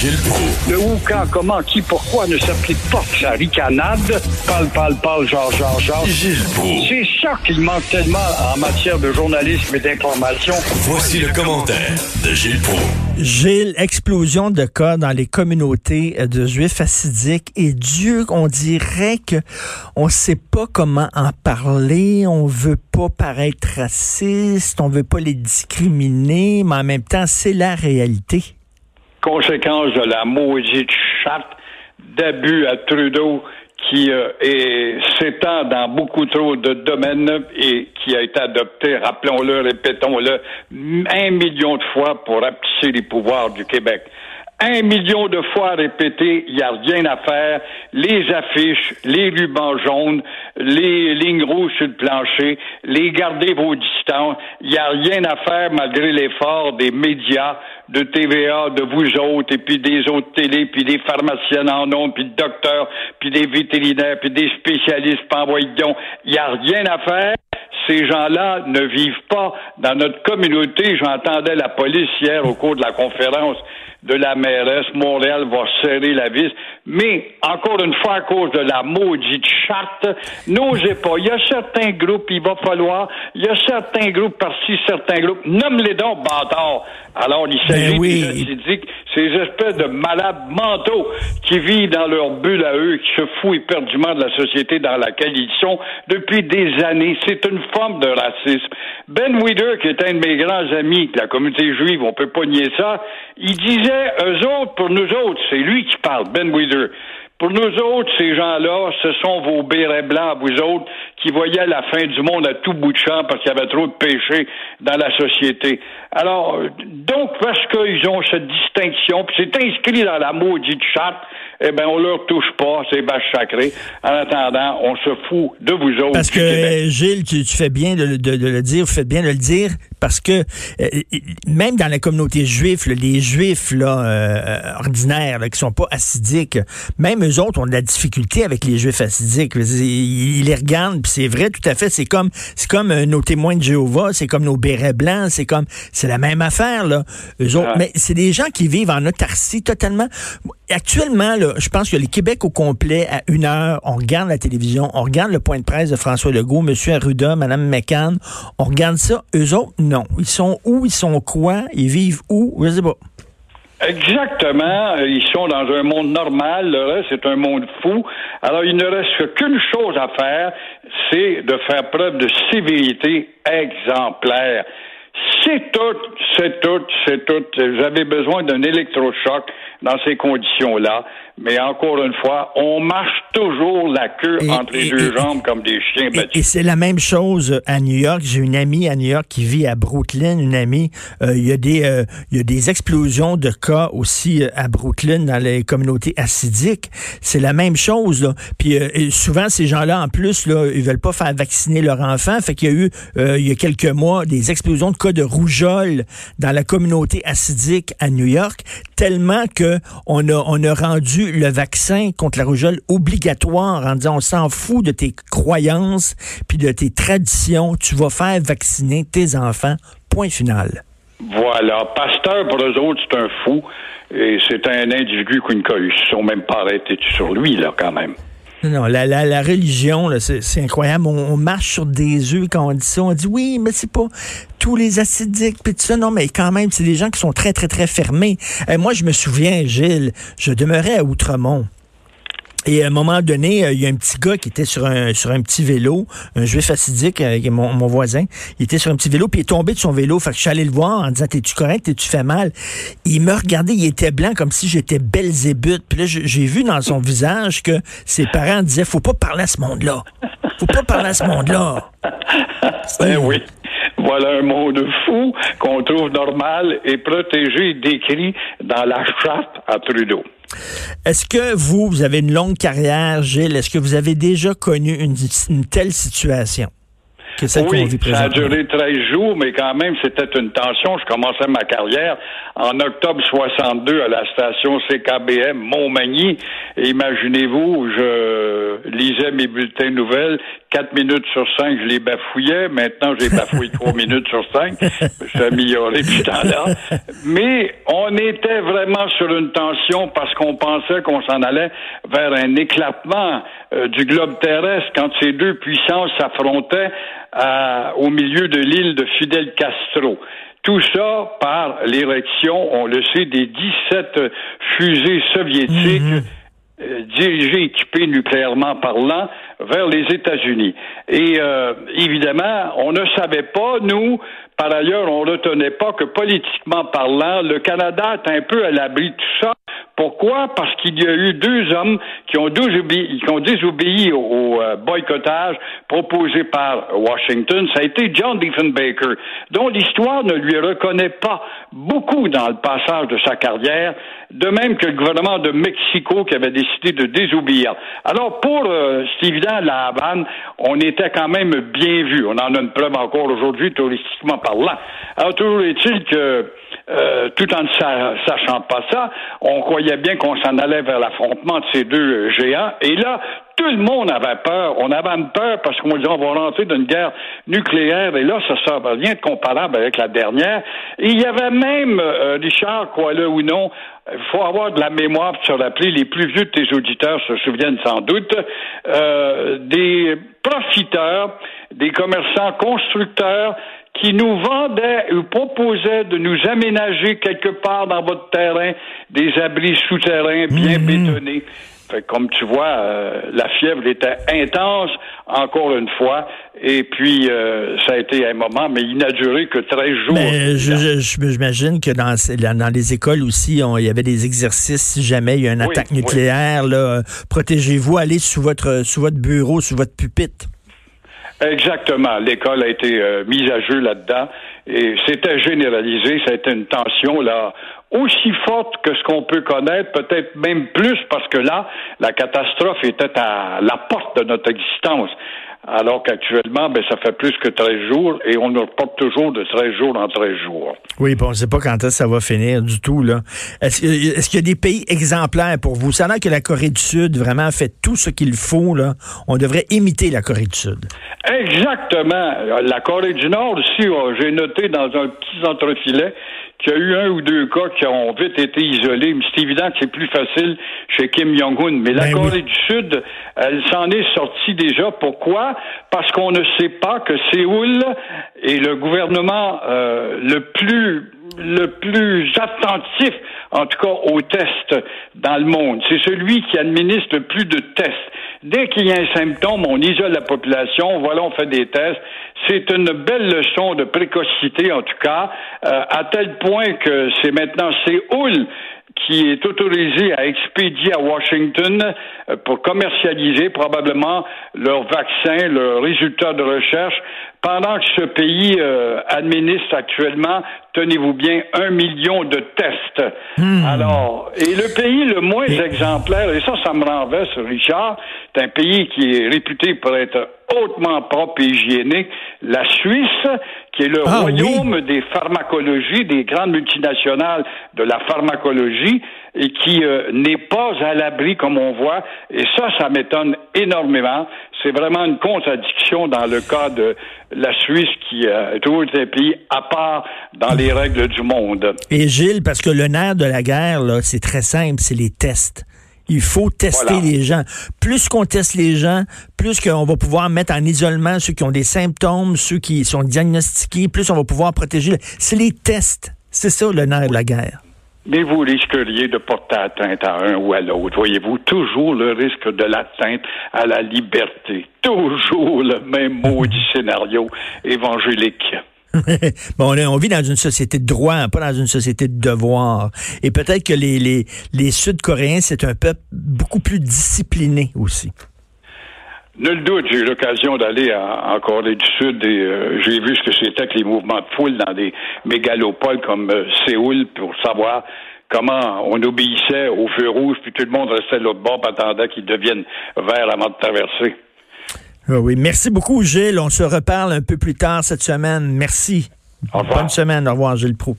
Gilles Proulx. Le où, quand, comment, qui, pourquoi ne s'applique pas sa ricanade? Parle, parle, parle, genre, genre, genre. Gilles Proulx. C'est ça qu'il manque tellement en matière de journalisme et d'information. Voici le commentaire de Gilles Proulx. Gilles, explosion de cas dans les communautés euh, de juifs assidiques et Dieu, on dirait que on sait pas comment en parler, on veut pas paraître raciste, on veut pas les discriminer, mais en même temps, c'est la réalité. Conséquence de la maudite chatte d'abus à Trudeau qui euh, s'étend dans beaucoup trop de domaines et qui a été adopté, rappelons-le, répétons-le, un million de fois pour rapetisser les pouvoirs du Québec. Un million de fois répété, il n'y a rien à faire. Les affiches, les rubans jaunes, les lignes rouges sur le plancher, les gardez vos distances. Il n'y a rien à faire malgré l'effort des médias, de TVA, de vous autres, et puis des autres télés, puis des pharmaciennes en nombre, puis de docteurs, puis des vétérinaires, puis des spécialistes, puis envoyez donc. Il n'y a rien à faire ces gens-là ne vivent pas dans notre communauté. J'entendais la police hier au cours de la conférence de la mairesse. Montréal va serrer la vis. Mais, encore une fois, à cause de la maudite charte, n'osez pas. Il y a certains groupes, il va falloir, il y a certains groupes par-ci, certains groupes. Nomme-les donc, bâtards. Alors, il s'agit Ben oui. des ces espèces de malades mentaux qui vivent dans leur bulle à eux, qui se foutent éperdument de la société dans laquelle ils sont depuis des années. C'est une forme de racisme. Ben Weider, qui est un de mes grands amis de la communauté juive, on peut pas nier ça, il disait, eux autres, pour nous autres, c'est lui qui parle, Ben Weider. Pour nous autres, ces gens-là, ce sont vos bérets blancs, vous autres, qui voyaient la fin du monde à tout bout de champ parce qu'il y avait trop de péchés dans la société. Alors, donc, parce qu'ils ont cette distinction, puis c'est inscrit dans la maudite charte, eh ben, on leur touche pas, c'est bâche sacré. En attendant, on se fout de vous autres. Parce que, Gilles, tu, tu fais bien de, de- de le dire, vous faites bien de le dire, parce que euh, même dans la communauté juive, là, les juifs là, euh, ordinaires, là, qui sont pas assidiques, même eux autres ont de la difficulté avec les juifs assidiques. Ils, ils les regardent, puis c'est vrai, tout à fait, c'est comme c'est comme euh, nos témoins de Jéhovah, c'est comme nos bérets blancs, c'est comme c'est la même affaire, là. Eux autres, mais c'est des gens qui vivent en autarcie totalement. Actuellement, là, je pense que le Québec au complet, à une heure, on regarde la télévision, on regarde le point de presse de François Legault, M. Arruda, Mme McCann, on regarde ça. Eux autres, non. Ils sont où? Ils sont quoi? Ils vivent où? Je sais pas. Exactement. Ils sont dans un monde normal. Le reste, c'est un monde fou. Alors, il ne reste qu'une chose à faire, c'est de faire preuve de civilité exemplaire. C'est tout, c'est tout, c'est tout. Vous avez besoin d'un électrochoc dans ces conditions-là. Mais encore une fois, on marche toujours la queue Et- entre les et- deux et- jambes comme des chiens Et, et battus. c'est la même chose à New York. J'ai une amie à New York qui vit à Brooklyn, une amie. Euh, il y a des euh, il y a des explosions de cas aussi euh, à Brooklyn dans les communautés assidiques. C'est la même chose là. Puis euh, souvent ces gens-là en plus là, ils veulent pas faire vacciner leurs enfants. Fait qu'il y a eu euh, il y a quelques mois des explosions de cas de rougeole dans la communauté assidique à New York, tellement que on a rendu le vaccin contre la rougeole obligatoire en disant on s'en fout de tes croyances puis de tes traditions, tu vas faire vacciner tes enfants. Point final. Voilà. Pasteur, pour eux autres, c'est un fou. Et c'est un individu qui ne se sont même pas arrêtés sur lui, là, quand même. Non, la, la, la religion, c'est incroyable. On, on marche sur des œufs quand on dit ça. On dit oui, mais c'est pas tous les acidiques, puis tout ça. Non, mais quand même, c'est des gens qui sont très, très, très fermés. Euh, moi, je me souviens, Gilles, je demeurais à Outremont. Et à un moment donné, euh, il y a un petit gars qui était sur un, sur un petit vélo, un juif assidique, euh, mon, mon voisin. Il était sur un petit vélo, puis il est tombé de son vélo. Fait que je suis allé le voir en disant T'es-tu correct? T'es-tu fait mal? Il me regardait, il était blanc comme si j'étais Belzébuth. Puis là, j'ai vu dans son visage que ses parents disaient Faut pas parler à ce monde-là. Faut pas parler à ce monde-là. Ben oui. Voilà un monde fou qu'on trouve normal et protégé, décrit dans la charte à Trudeau. Est-ce que vous, vous avez une longue carrière, Gilles? Est-ce que vous avez déjà connu une, une telle situation? oui, ça a duré 13 jours, mais quand même, c'était une tension. Je commençais ma carrière en octobre 62 à la station CKBM Montmagny. Imaginez-vous, je lisais mes bulletins nouvelles. Quatre minutes sur cinq, je les bafouillais. Maintenant, j'ai bafouillé trois minutes sur cinq. Je suis amélioré depuis temps-là. Mais on était vraiment sur une tension parce qu'on pensait qu'on s'en allait vers un éclatement euh, du globe terrestre quand ces deux puissances s'affrontaient au milieu de l'île de Fidel Castro. Tout ça par l'érection, on le sait, des 17 fusées soviétiques. Mhm. Euh, dirigées, équipées nucléairement parlant, vers les États-Unis. Et euh, évidemment, on ne savait pas, nous, par ailleurs, on ne retenait pas que politiquement parlant, le Canada est un peu à l'abri de tout ça pourquoi? Parce qu'il y a eu deux hommes qui ont désobéi, qui ont désobéi au, euh, boycottage proposé par Washington. Ça a été John Diefenbaker, dont l'histoire ne lui reconnaît pas beaucoup dans le passage de sa carrière, de même que le gouvernement de Mexico qui avait décidé de désobéir. Alors, pour, euh, c'est la Havane, on était quand même bien vu. On en a une preuve encore aujourd'hui, touristiquement parlant. Alors, toujours est-il que euh, tout en ne sachant pas ça, on croyait bien qu'on s'en allait vers l'affrontement de ces deux géants. Et là, tout le monde avait peur. On avait peur parce qu'on disait on va rentrer dans une guerre nucléaire et là, ça sert rien de comparable avec la dernière. Et il y avait même, euh, Richard, quoi là ou non, il faut avoir de la mémoire pour se rappeler, les plus vieux de tes auditeurs se souviennent sans doute, euh, des profiteurs, des commerçants constructeurs qui nous vendait ou proposait de nous aménager quelque part dans votre terrain des abris souterrains bien mhm. bétonnés. Fait, comme tu vois, euh, la fièvre était intense, encore une fois, et puis euh, ça a été un moment, mais il n'a duré que 13 jours. Mais j'imagine que dans, dans les écoles aussi, il y avait des exercices si jamais il y a une attaque nucléaire. Protégez-vous, allez sous votre, sous votre bureau, sous votre pupitre. Exactement. L'école a été euh, mise à jeu là-dedans et c'était généralisé. Ça a été une tension là aussi forte que ce qu'on peut connaître, peut-être même plus parce que là, la catastrophe était à la porte de notre existence alors qu'actuellement, ben, ça fait plus que 13 jours et on nous reporte toujours de 13 jours en 13 jours. Oui, bon, on ne sait pas quand est-ce que ça va finir du tout. là. Est-ce, est qu'il y a des pays exemplaires pour vous? Ça a que la Corée du Sud vraiment fait tout ce qu'il faut. Là. On devrait imiter la Corée du Sud. Exactement. La Corée du Nord aussi, oh, j'ai noté dans un petit entrefilet qu'il y a eu un ou deux cas qui ont vite été isolés, mais c'est évident que c'est plus facile chez Kim Jong-un. Mais la ben Corée du Sud, elle s'en est sortie déjà. Pourquoi? Parce qu'on ne sait pas que Séoul est le gouvernement euh, le plus le plus attentif, en tout cas aux tests dans le monde. C'est celui qui administre le plus de tests. Dès qu'il y a un symptôme, on isole la population, voilà, on fait des tests. C'est une belle leçon de précocité, en tout cas, euh, à tel point que c'est maintenant Séoul qui est autorisé à expédier à Washington euh, pour commercialiser probablement leur vaccin, leurs résultats de recherche, pendant que ce pays euh, administre actuellement, tenez-vous bien, un million de tests. Hmm. Alors, et le pays le moins exemplaire, et ça, ça me renverse, Richard, c'est un pays qui est réputé pour être hautement propre et hygiénique, la Suisse, qui est le ah royaume des pharmacologies, des grandes multinationales de la pharmacologie, et qui euh, n'est pas à l'abri, comme on voit. Et ça, ça m'étonne énormément. C'est vraiment une contradiction dans le cas de la Suisse, qui euh, est toujours un pays à part dans les règles du monde. Et Gilles, parce que le nerf de la guerre, c'est très simple, c'est les tests. Il faut tester les gens. Plus qu'on teste les gens, plus qu'on va pouvoir mettre en isolement ceux qui ont des symptômes, ceux qui sont diagnostiqués, plus on va pouvoir protéger. C'est les tests. C'est ça le nerf de la guerre. Mais vous risqueriez de porter atteinte à un ou à l'autre. Voyez-vous, toujours le risque de l'atteinte à la liberté. Toujours le même maudit scénario évangélique. bon, on, vit dans une société de droit, pas dans une société de devoir. Et peut-être que les, les, Sud-Coréens, c'est un peuple beaucoup plus discipliné aussi. Nul doute, j'ai eu l'occasion d'aller en, Corée du Sud et euh, j'ai vu ce que c'était que les mouvements de foule dans des mégalopoles comme euh, Séoul pour savoir comment on obéissait au feu rouge, puis tout le monde restait de l'autre bord, attendant qu'il devienne vert avant de traverser. Ah oui, merci beaucoup, Gilles. On se reparle un peu plus tard cette semaine. Merci. Au revoir. Bonne semaine. Au revoir, Gilles Proux.